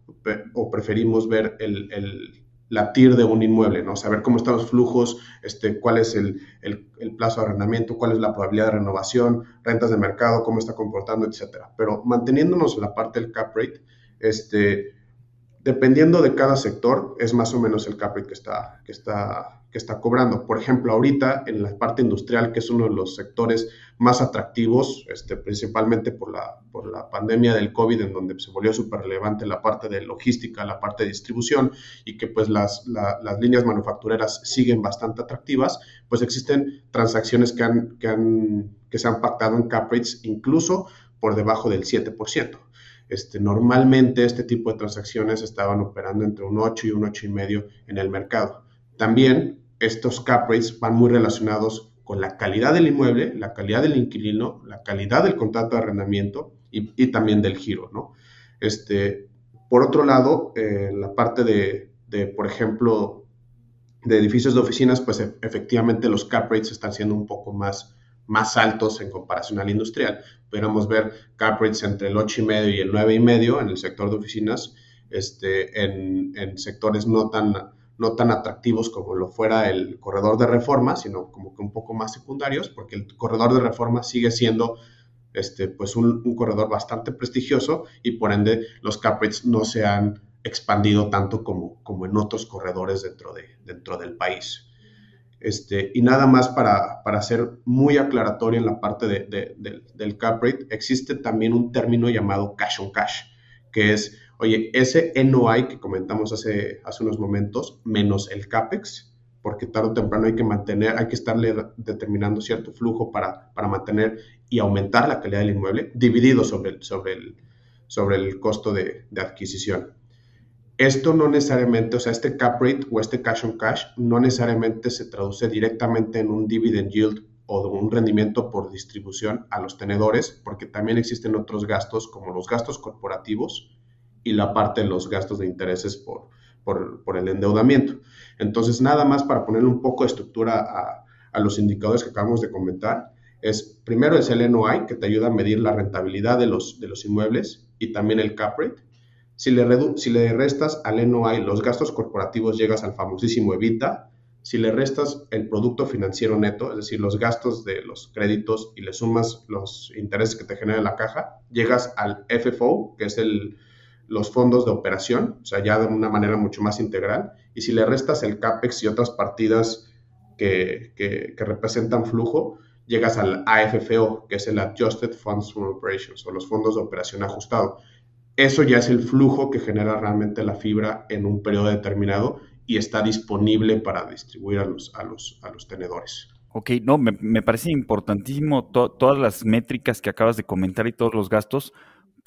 o preferimos ver el, el, la TIR de un inmueble, ¿no? Saber cómo están los flujos, este, cuál es el, el, el, plazo de arrendamiento, cuál es la probabilidad de renovación, rentas de mercado, cómo está comportando, etcétera. Pero manteniéndonos en la parte del cap rate, este, dependiendo de cada sector, es más o menos el cap rate que está, que está, que está cobrando. Por ejemplo, ahorita en la parte industrial, que es uno de los sectores más atractivos, este, principalmente por la, por la pandemia del COVID, en donde se volvió súper relevante la parte de logística, la parte de distribución, y que pues las, las líneas manufactureras siguen bastante atractivas, pues existen transacciones que, han, que, han, que se han pactado en cap rates incluso por debajo del 7%. Este, normalmente este tipo de transacciones estaban operando entre un 8 y un 8,5 en el mercado. También estos cap rates van muy relacionados con la calidad del inmueble, la calidad del inquilino, la calidad del contrato de arrendamiento y, también del giro. ¿no? Este, por otro lado, eh, la parte de, de, por ejemplo, de edificios de oficinas, pues e, efectivamente los cap rates están siendo un poco más, más altos en comparación al industrial. Pudiéramos ver cap rates entre el 8,5 y el 9,5 en el sector de oficinas, este, en, en, sectores no tan, no tan atractivos como lo fuera el corredor de reforma, sino como que un poco más secundarios, porque el corredor de reforma sigue siendo este, pues un, corredor bastante prestigioso y por ende los cap rates no se han expandido tanto como, como en otros corredores dentro, de, dentro del país. Este, y nada más para, para ser muy aclaratorio en la parte de, del cap rate, existe también un término llamado cash on cash, que es, oye, ese NOI que comentamos hace, hace unos momentos, menos el CAPEX, porque tarde o temprano hay que mantener, hay que estarle determinando cierto flujo para, para mantener y aumentar la calidad del inmueble, dividido sobre el, sobre el, sobre el costo de, de adquisición. Esto no necesariamente, o sea, este cap rate o este cash on cash no necesariamente se traduce directamente en un dividend yield o de un rendimiento por distribución a los tenedores, porque también existen otros gastos como los gastos corporativos y la parte de los gastos de intereses por, por, el endeudamiento. Entonces, nada más para poner un poco de estructura a, los indicadores que acabamos de comentar, es primero es el NOI, que te ayuda a medir la rentabilidad de los, de los inmuebles, y también el cap rate, si le, si le restas al NOI los gastos corporativos, llegas al famosísimo EBITDA. Si le restas el producto financiero neto, es decir, los gastos de los créditos y le sumas los intereses que te genera la caja, llegas al FFO, que es el, los fondos de operación, o sea, ya de una manera mucho más integral. Y si le restas el CAPEX y otras partidas que, representan flujo, llegas al AFFO, que es el Adjusted Funds from Operations, o los fondos de operación ajustado eso ya es el flujo que genera realmente la fibra en un periodo determinado y está disponible para distribuir a los, a los, a los tenedores. Ok, no, me, parece importantísimo todas las métricas que acabas de comentar y todos los gastos,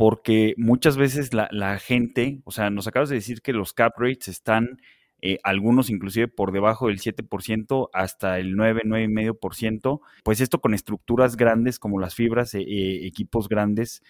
porque muchas veces la, gente, o sea, nos acabas de decir que los cap rates están eh, algunos inclusive por debajo del 7% hasta el 9, 9,5%, pues esto con estructuras grandes como las fibras, eh, eh, equipos grandes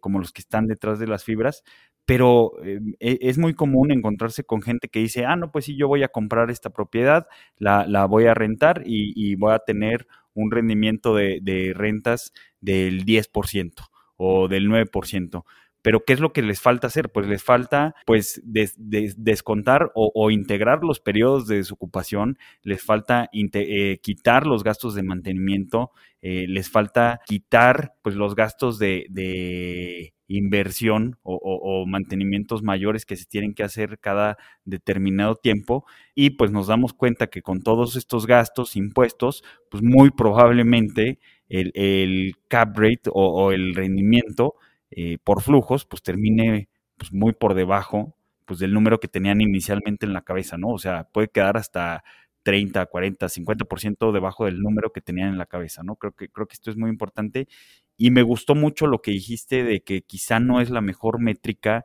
como los que están detrás de las fibras, pero e, es muy común encontrarse con gente que dice, ah, no, pues sí, yo voy a comprar esta propiedad, la, la voy a rentar y, voy a tener un rendimiento de rentas del 10% o del 9%. Pero ¿qué es lo que les falta hacer? Pues les falta pues descontar o, integrar los periodos de desocupación, les falta eh, quitar los gastos de mantenimiento, eh, les falta quitar pues los gastos de, inversión o, mantenimientos mayores que se tienen que hacer cada determinado tiempo y pues nos damos cuenta que con todos estos gastos, impuestos, pues muy probablemente el, cap rate o el rendimiento eh, por flujos, pues termine pues, muy por debajo pues, del número que tenían inicialmente en la cabeza, ¿no? O sea, puede quedar hasta 30, 40, 50% debajo del número que tenían en la cabeza, ¿no? Creo que, creo que esto es muy importante y me gustó mucho lo que dijiste de que quizá no es la mejor métrica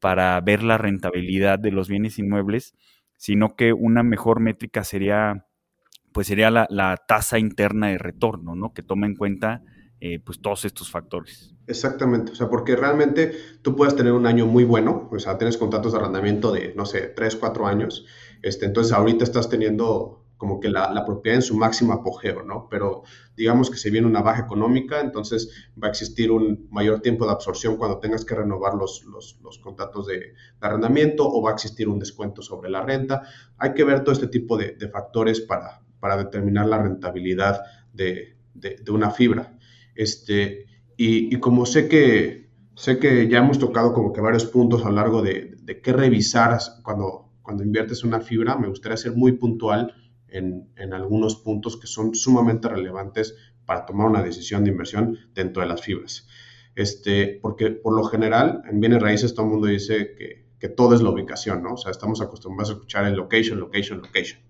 para ver la rentabilidad de los bienes inmuebles, sino que una mejor métrica sería, pues sería la, tasa interna de retorno, ¿no? Que toma en cuenta eh, pues todos estos factores. Exactamente, o sea, porque realmente tú puedes tener un año muy bueno, o sea, tienes contratos de arrendamiento de, no sé, 3, 4 años, este, entonces ahorita estás teniendo como que la, propiedad en su máximo apogeo, ¿no? Pero digamos que se viene una baja económica, entonces va a existir un mayor tiempo de absorción cuando tengas que renovar los, los, contratos de, arrendamiento o va a existir un descuento sobre la renta. Hay que ver todo este tipo de factores para, para determinar la rentabilidad de, de una fibra. Este, y, como sé que, sé que ya hemos tocado como que varios puntos a lo largo de, de qué revisar cuando, cuando inviertes una fibra, me gustaría ser muy puntual en, en, algunos puntos que son sumamente relevantes para tomar una decisión de inversión dentro de las fibras. Este, porque por lo general en bienes raíces todo el mundo dice que, que todo es la ubicación, ¿no? O sea, estamos acostumbrados a escuchar el location, location, location.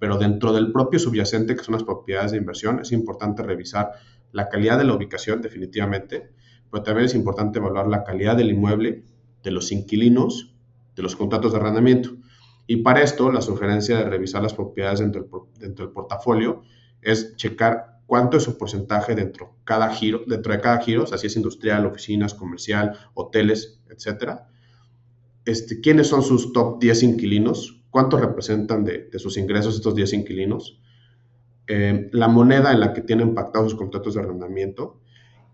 Pero dentro del propio subyacente, que son las propiedades de inversión, es importante revisar la calidad de la ubicación definitivamente, pero también es importante evaluar la calidad del inmueble, de los inquilinos, de los contratos de arrendamiento. Y para esto, la sugerencia de revisar las propiedades dentro del, dentro del portafolio es checar cuánto es su porcentaje dentro, cada giro, dentro de cada giro, o si es industrial, oficinas, comercial, hoteles, etcétera, este, quiénes son sus top 10 inquilinos, cuánto representan de, sus ingresos estos 10 inquilinos, eh, la moneda en la que tienen pactados sus contratos de arrendamiento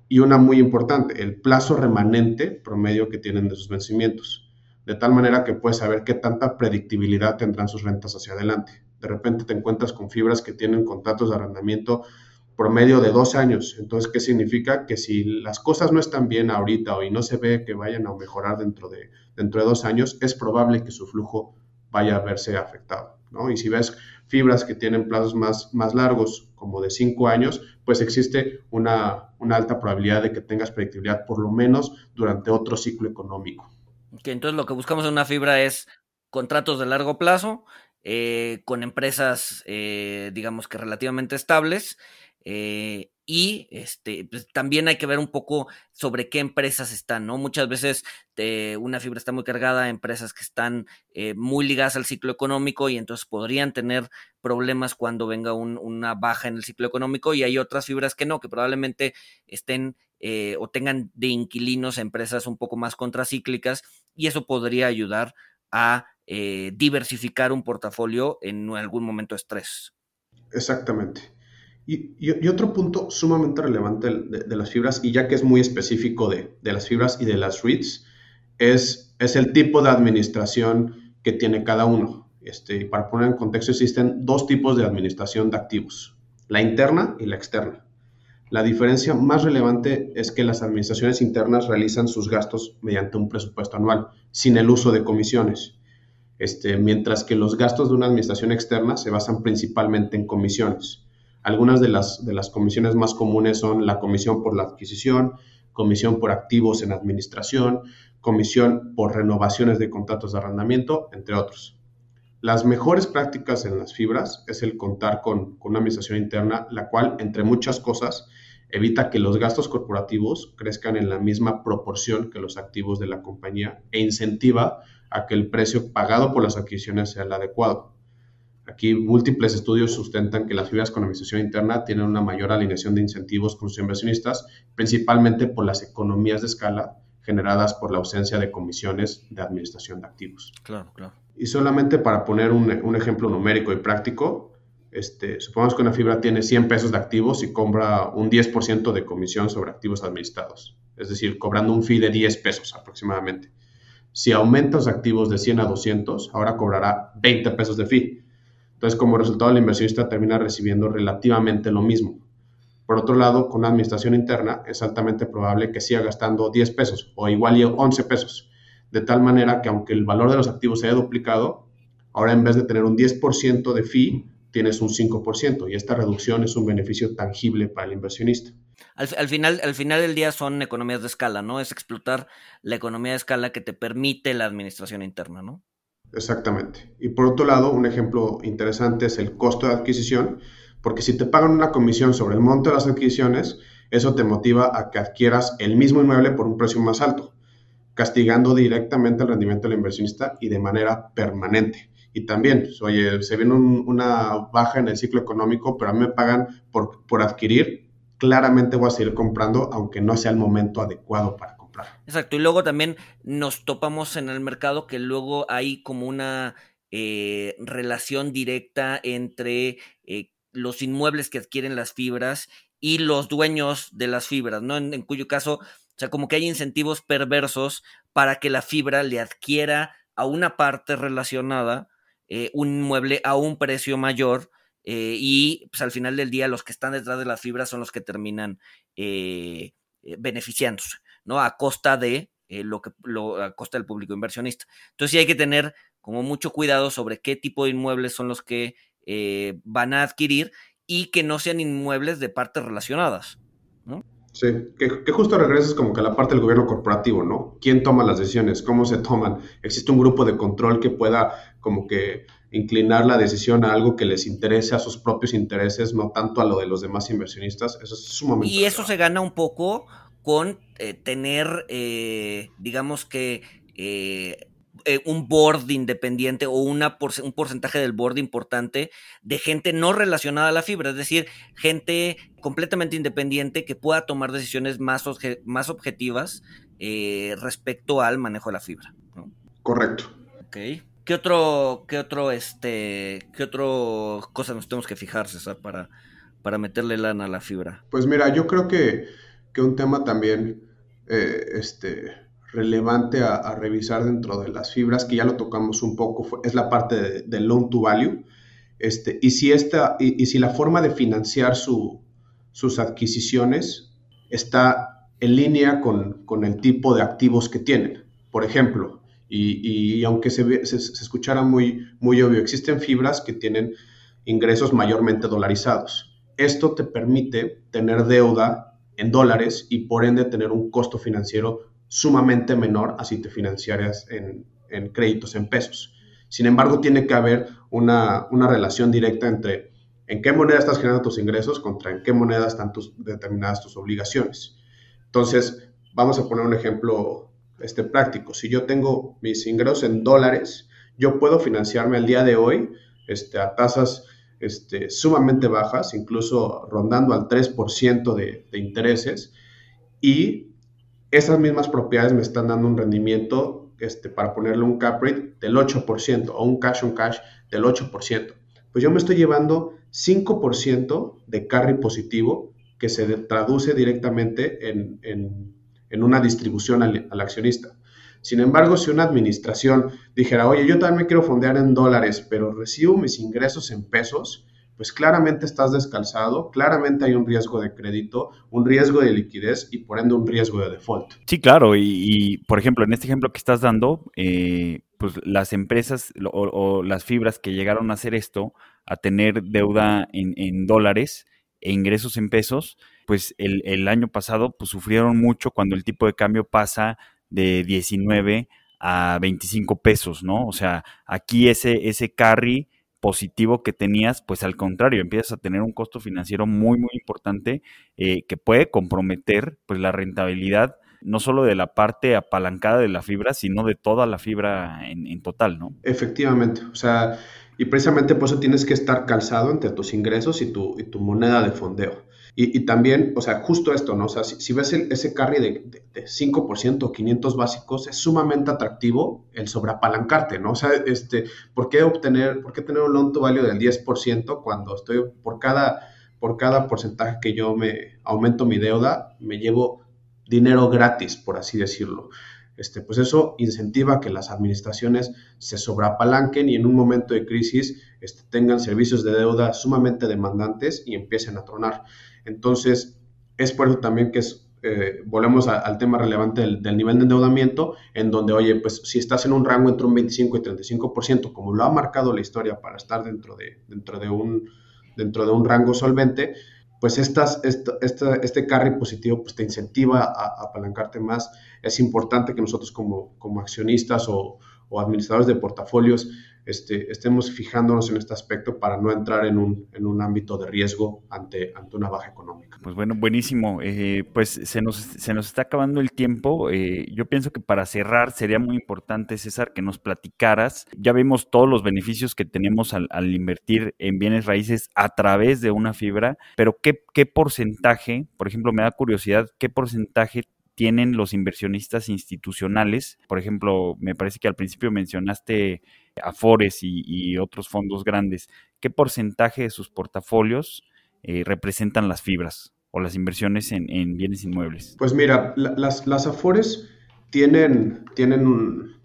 y una muy importante, el plazo remanente promedio que tienen de sus vencimientos, de tal manera que puedes saber qué tanta predictibilidad tendrán sus rentas hacia adelante. De repente te encuentras con fibras que tienen contratos de arrendamiento promedio de dos años. Entonces, ¿qué significa? Que si las cosas no están bien ahorita o y no se ve que vayan a mejorar dentro de, dentro de dos años, es probable que su flujo vaya a verse afectado. ¿no? Y si ves fibras que tienen plazos más, más largos, como de cinco años, pues existe una, una alta probabilidad de que tengas predictibilidad por lo menos durante otro ciclo económico. Entonces lo que buscamos en una fibra es contratos de largo plazo, eh, con empresas, eh, digamos que relativamente estables, eh, y este, pues, también hay que ver un poco sobre qué empresas están, ¿no? Muchas veces eh, una fibra está muy cargada empresas que están eh, muy ligadas al ciclo económico y entonces podrían tener problemas cuando venga una baja en el ciclo económico y hay otras fibras que no, que probablemente estén o tengan de inquilinos empresas un poco más contracíclicas y eso podría ayudar a diversificar un portafolio en algún momento de estrés. Exactamente. Y, otro punto sumamente relevante de, las fibras, y ya que es muy específico de, las fibras y de las REITs, es, el tipo de administración que tiene cada uno. Este, para poner en contexto, existen dos tipos de administración de activos, la interna y la externa. La diferencia más relevante es que las administraciones internas realizan sus gastos mediante un presupuesto anual, sin el uso de comisiones, este, mientras que los gastos de una administración externa se basan principalmente en comisiones. Algunas de las, de las comisiones más comunes son la comisión por la adquisición, comisión por activos en administración, comisión por renovaciones de contratos de arrendamiento, entre otros. Las mejores prácticas en las fibras es el contar con, con, una administración interna, la cual, entre muchas cosas, evita que los gastos corporativos crezcan en la misma proporción que los activos de la compañía e incentiva a que el precio pagado por las adquisiciones sea el adecuado. Aquí múltiples estudios sustentan que las fibras con administración interna tienen una mayor alineación de incentivos con sus inversionistas, principalmente por las economías de escala generadas por la ausencia de comisiones de administración de activos. Claro, claro. Y solamente para poner un, ejemplo numérico y práctico, este, supongamos que una fibra tiene 100 pesos de activos y compra un 10% de comisión sobre activos administrados, es decir, cobrando un fee de 10 pesos aproximadamente. Si aumenta los activos de 100 a 200, ahora cobrará 20 pesos de fee entonces, como resultado, el inversionista termina recibiendo relativamente lo mismo. Por otro lado, con una administración interna es altamente probable que siga gastando 10 pesos o igual 11 pesos, de tal manera que aunque el valor de los activos se haya duplicado, ahora en vez de tener un 10% de fee, tienes un 5% y esta reducción es un beneficio tangible para el inversionista. Al, final, al final del día son economías de escala, ¿no? Es explotar la economía de escala que te permite la administración interna, ¿no? Exactamente. Y por otro lado, un ejemplo interesante es el costo de adquisición, porque si te pagan una comisión sobre el monto de las adquisiciones, eso te motiva a que adquieras el mismo inmueble por un precio más alto, castigando directamente el rendimiento del inversionista y de manera permanente. Y también, oye, se viene una baja en el ciclo económico, pero a mí me pagan por, por adquirir, claramente voy a seguir comprando, aunque no sea el momento adecuado para Exacto, y luego también nos topamos en el mercado que luego hay como una eh, relación directa entre eh, los inmuebles que adquieren las fibras y los dueños de las fibras, ¿no? En, cuyo caso, o sea, como que hay incentivos perversos para que la fibra le adquiera a una parte relacionada eh, un inmueble a un precio mayor y pues al final del día los que están detrás de las fibras son los que terminan beneficiándose. ¿No? A costa de eh, lo que lo, a costa del público inversionista. Entonces sí hay que tener como mucho cuidado sobre qué tipo de inmuebles son los que eh, van a adquirir y que no sean inmuebles de partes relacionadas, ¿no? Sí, que, justo regreses como que a la parte del gobierno corporativo, ¿no? ¿Quién toma las decisiones? ¿Cómo se toman? ¿Existe un grupo de control que pueda como que inclinar la decisión a algo que les interese a sus propios intereses, no tanto a lo de los demás inversionistas? Eso es sumamente... Y eso se gana un poco con eh, tener, eh, digamos que, eh, un board independiente o una un porcentaje del board importante de gente no relacionada a la fibra, es decir, gente completamente independiente que pueda tomar decisiones más, más objetivas respecto al manejo de la fibra. Correcto. Ok. ¿Qué otro, qué otro, este, qué otro cosa nos tenemos que fijar, César, para, para meterle lana a la fibra? Pues mira, yo creo que, que un tema también eh, este, relevante a, revisar dentro de las fibras, que ya lo tocamos un poco, es la parte del loan to value. Este, y, si esta, y, si la forma de financiar su, sus adquisiciones está en línea con, con, el tipo de activos que tienen. Por ejemplo, y, y aunque se, se, se, escuchara muy, muy obvio, existen fibras que tienen ingresos mayormente dolarizados. Esto te permite tener deuda en dólares y por ende tener un costo financiero sumamente menor así te financiarías en, en créditos en pesos. Sin embargo, tiene que haber una, una, relación directa entre en qué moneda estás generando tus ingresos contra en qué moneda están tus, determinadas tus obligaciones. Entonces, vamos a poner un ejemplo este, práctico. Si yo tengo mis ingresos en dólares, yo puedo financiarme al día de hoy este, a tasas este, sumamente bajas, incluso rondando al 3% de, de intereses, y esas mismas propiedades me están dando un rendimiento, este, para ponerle un cap rate, del 8% o un cash on cash del 8%. Pues yo me estoy llevando 5% de carry positivo que se traduce directamente en, una distribución al, accionista. Sin embargo, si una administración dijera, oye, yo también quiero fondear en dólares, pero recibo mis ingresos en pesos, pues claramente estás descalzado, claramente hay un riesgo de crédito, un riesgo de liquidez y por ende un riesgo de default. Sí, claro, y, por ejemplo, en este ejemplo que estás dando, eh, pues las empresas o, las fibras que llegaron a hacer esto, a tener deuda en, dólares e ingresos en pesos, pues el, año pasado pues sufrieron mucho cuando el tipo de cambio pasa de 19 a 25 pesos, ¿no? O sea, aquí ese, ese carry positivo que tenías, pues al contrario, empiezas a tener un costo financiero muy, muy importante eh, que puede comprometer pues la rentabilidad no solo de la parte apalancada de la fibra, sino de toda la fibra en, en total, ¿no? Efectivamente, o sea, y precisamente por eso tienes que estar calzado entre tus ingresos y tu, y tu moneda de fondeo. Y, también, o sea, justo esto, ¿no? O sea, si, ves ese carry de, de, 5% o 500 básicos, es sumamente atractivo el sobreapalancarte, ¿no? O sea, este, ¿por qué obtener, por qué tener un loan to value del 10% cuando estoy, por cada, por cada porcentaje que yo me aumento mi deuda, me llevo dinero gratis, por así decirlo? Este, pues eso incentiva que las administraciones se sobreapalanquen y en un momento de crisis este, tengan servicios de deuda sumamente demandantes y empiecen a tronar. Entonces, es por eso también que es, eh, volvemos al tema relevante del, nivel de endeudamiento, en donde, oye, pues si estás en un rango entre un 25 y 35%, como lo ha marcado la historia para estar dentro de, dentro de, un, dentro de un rango solvente, pues estas, este carry positivo pues te incentiva a, apalancarte más. Es importante que nosotros como, como accionistas o, o administradores de portafolios este, estemos fijándonos en este aspecto para no entrar en un, en un ámbito de riesgo ante, ante una baja económica. Pues bueno, buenísimo. Eh, pues se nos, se nos está acabando el tiempo. Eh, yo pienso que para cerrar sería muy importante, César, que nos platicaras. Ya vemos todos los beneficios que tenemos al, al invertir en bienes raíces a través de una fibra, pero ¿qué, ¿qué porcentaje, por ejemplo, me da curiosidad, qué porcentaje tienen los inversionistas institucionales. Por ejemplo, me parece que al principio mencionaste Afores y, otros fondos grandes. ¿Qué porcentaje de sus portafolios eh, representan las fibras o las inversiones en, bienes inmuebles? Pues mira, las, Afores tienen,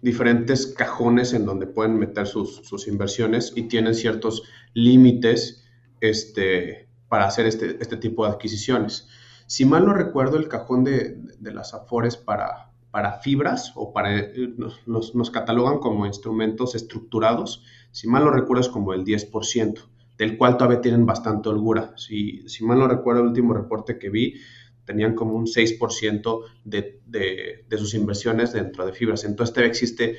diferentes cajones en donde pueden meter sus, sus inversiones y tienen ciertos límites este, para hacer este, este tipo de adquisiciones. Si mal no recuerdo, el cajón de, las Afores para, para fibras o para eh, nos, nos, catalogan como instrumentos estructurados, si mal no recuerdo es como el 10%, del cual todavía tienen bastante holgura. Si, si mal no recuerdo el último reporte que vi, tenían como un 6% de, de, de, sus inversiones dentro de fibras. Entonces todavía existe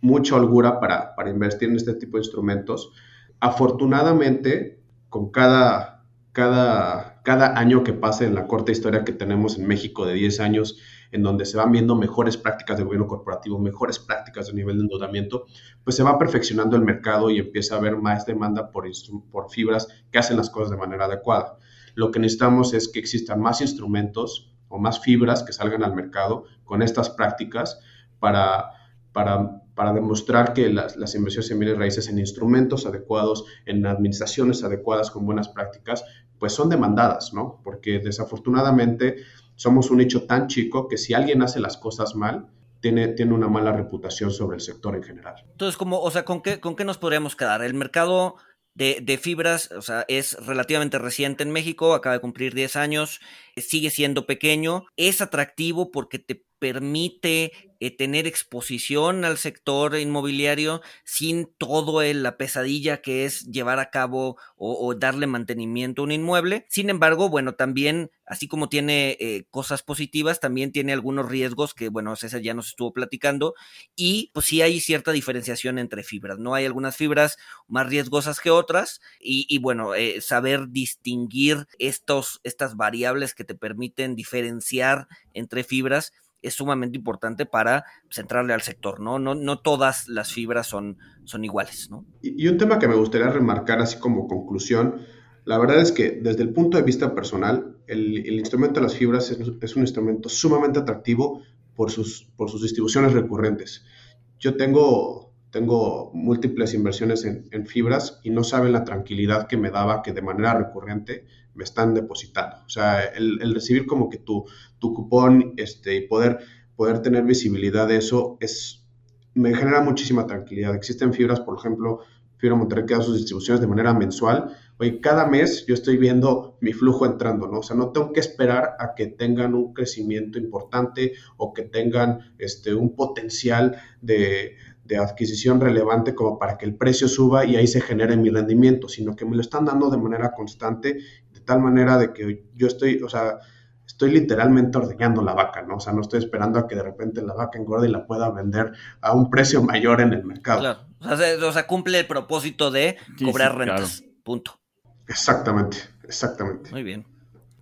mucha holgura para, para invertir en este tipo de instrumentos. Afortunadamente, con cada, cada cada año que pase en la corta historia que tenemos en México de 10 años, en donde se van viendo mejores prácticas de gobierno corporativo, mejores prácticas de nivel de endeudamiento, pues se va perfeccionando el mercado y empieza a haber más demanda por, por fibras que hacen las cosas de manera adecuada. Lo que necesitamos es que existan más instrumentos o más fibras que salgan al mercado con estas prácticas para, para para demostrar que las, las, inversiones en bienes raíces en instrumentos adecuados, en administraciones adecuadas con buenas prácticas, pues son demandadas, ¿no? Porque desafortunadamente somos un nicho tan chico que si alguien hace las cosas mal, tiene, tiene una mala reputación sobre el sector en general. Entonces, como, o sea, ¿con qué, con qué nos podríamos quedar? El mercado de, de, fibras, o sea, es relativamente reciente en México, acaba de cumplir 10 años, sigue siendo pequeño, es atractivo porque te permite eh, tener exposición al sector inmobiliario sin todo la pesadilla que es llevar a cabo o, darle mantenimiento a un inmueble. Sin embargo, bueno, también, así como tiene eh, cosas positivas, también tiene algunos riesgos que, bueno, César ya nos estuvo platicando y pues sí hay cierta diferenciación entre fibras, ¿no? Hay algunas fibras más riesgosas que otras y, bueno, eh, saber distinguir estos, estas variables que te permiten diferenciar entre fibras es sumamente importante para centrarle al sector, ¿no? No, no todas las fibras son, son iguales, ¿no? Y, un tema que me gustaría remarcar así como conclusión, la verdad es que desde el punto de vista personal, el, instrumento de las fibras es, un instrumento sumamente atractivo por sus, por sus distribuciones recurrentes. Yo tengo, tengo múltiples inversiones en, en, fibras y no saben la tranquilidad que me daba que de manera recurrente me están depositando. O sea, el, recibir como que tu, tu cupón este, y poder, poder tener visibilidad de eso es, me genera muchísima tranquilidad. Existen fibras, por ejemplo, Fibra Monterrey que da sus distribuciones de manera mensual. Oye, cada mes yo estoy viendo mi flujo entrando, ¿no? O sea, no tengo que esperar a que tengan un crecimiento importante o que tengan este, un potencial de, de adquisición relevante como para que el precio suba y ahí se genere mi rendimiento, sino que me lo están dando de manera constante tal manera de que yo estoy, o sea, estoy literalmente ordeñando la vaca, ¿no? O sea, no estoy esperando a que de repente la vaca engorde y la pueda vender a un precio mayor en el mercado. Claro, o sea, cumple el propósito de cobrar rentas, punto. Exactamente, exactamente. Muy bien.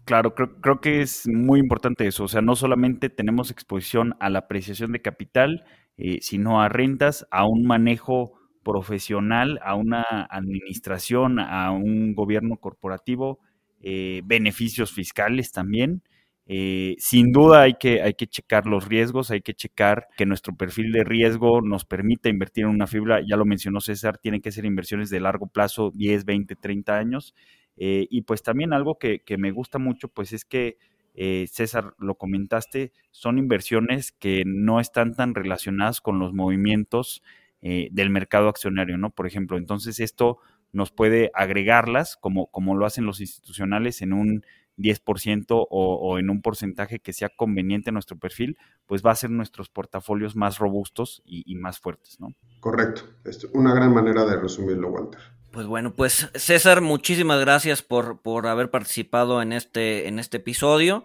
Claro, creo, creo, que es muy importante eso. O sea, no solamente tenemos exposición a la apreciación de capital, eh, sino a rentas, a un manejo profesional, a una administración, a un gobierno corporativo eh, beneficios fiscales también. Eh, sin duda hay que, hay que checar los riesgos, hay que checar que nuestro perfil de riesgo nos permita invertir en una fibra, ya lo mencionó César, tienen que ser inversiones de largo plazo, 10, 20, 30 años. Y pues también algo que, que, me gusta mucho, pues es que, César, lo comentaste, son inversiones que no están tan relacionadas con los movimientos del mercado accionario, ¿no? Por ejemplo, entonces esto nos puede agregarlas, como, como lo hacen los institucionales, en un 10% o, o, en un porcentaje que sea conveniente a nuestro perfil, pues va a ser nuestros portafolios más robustos y, más fuertes, ¿no? Correcto. Es una gran manera de resumirlo, Walter. Pues bueno, pues César, muchísimas gracias por, por haber participado en este, en este episodio.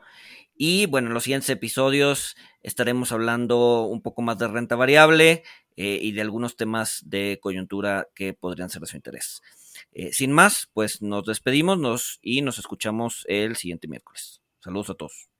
Y bueno, en los siguientes episodios estaremos hablando un poco más de renta variable eh, y de algunos temas de coyuntura que podrían ser de su interés. Eh, sin más, pues nos despedimos y nos escuchamos el siguiente miércoles. Saludos a todos.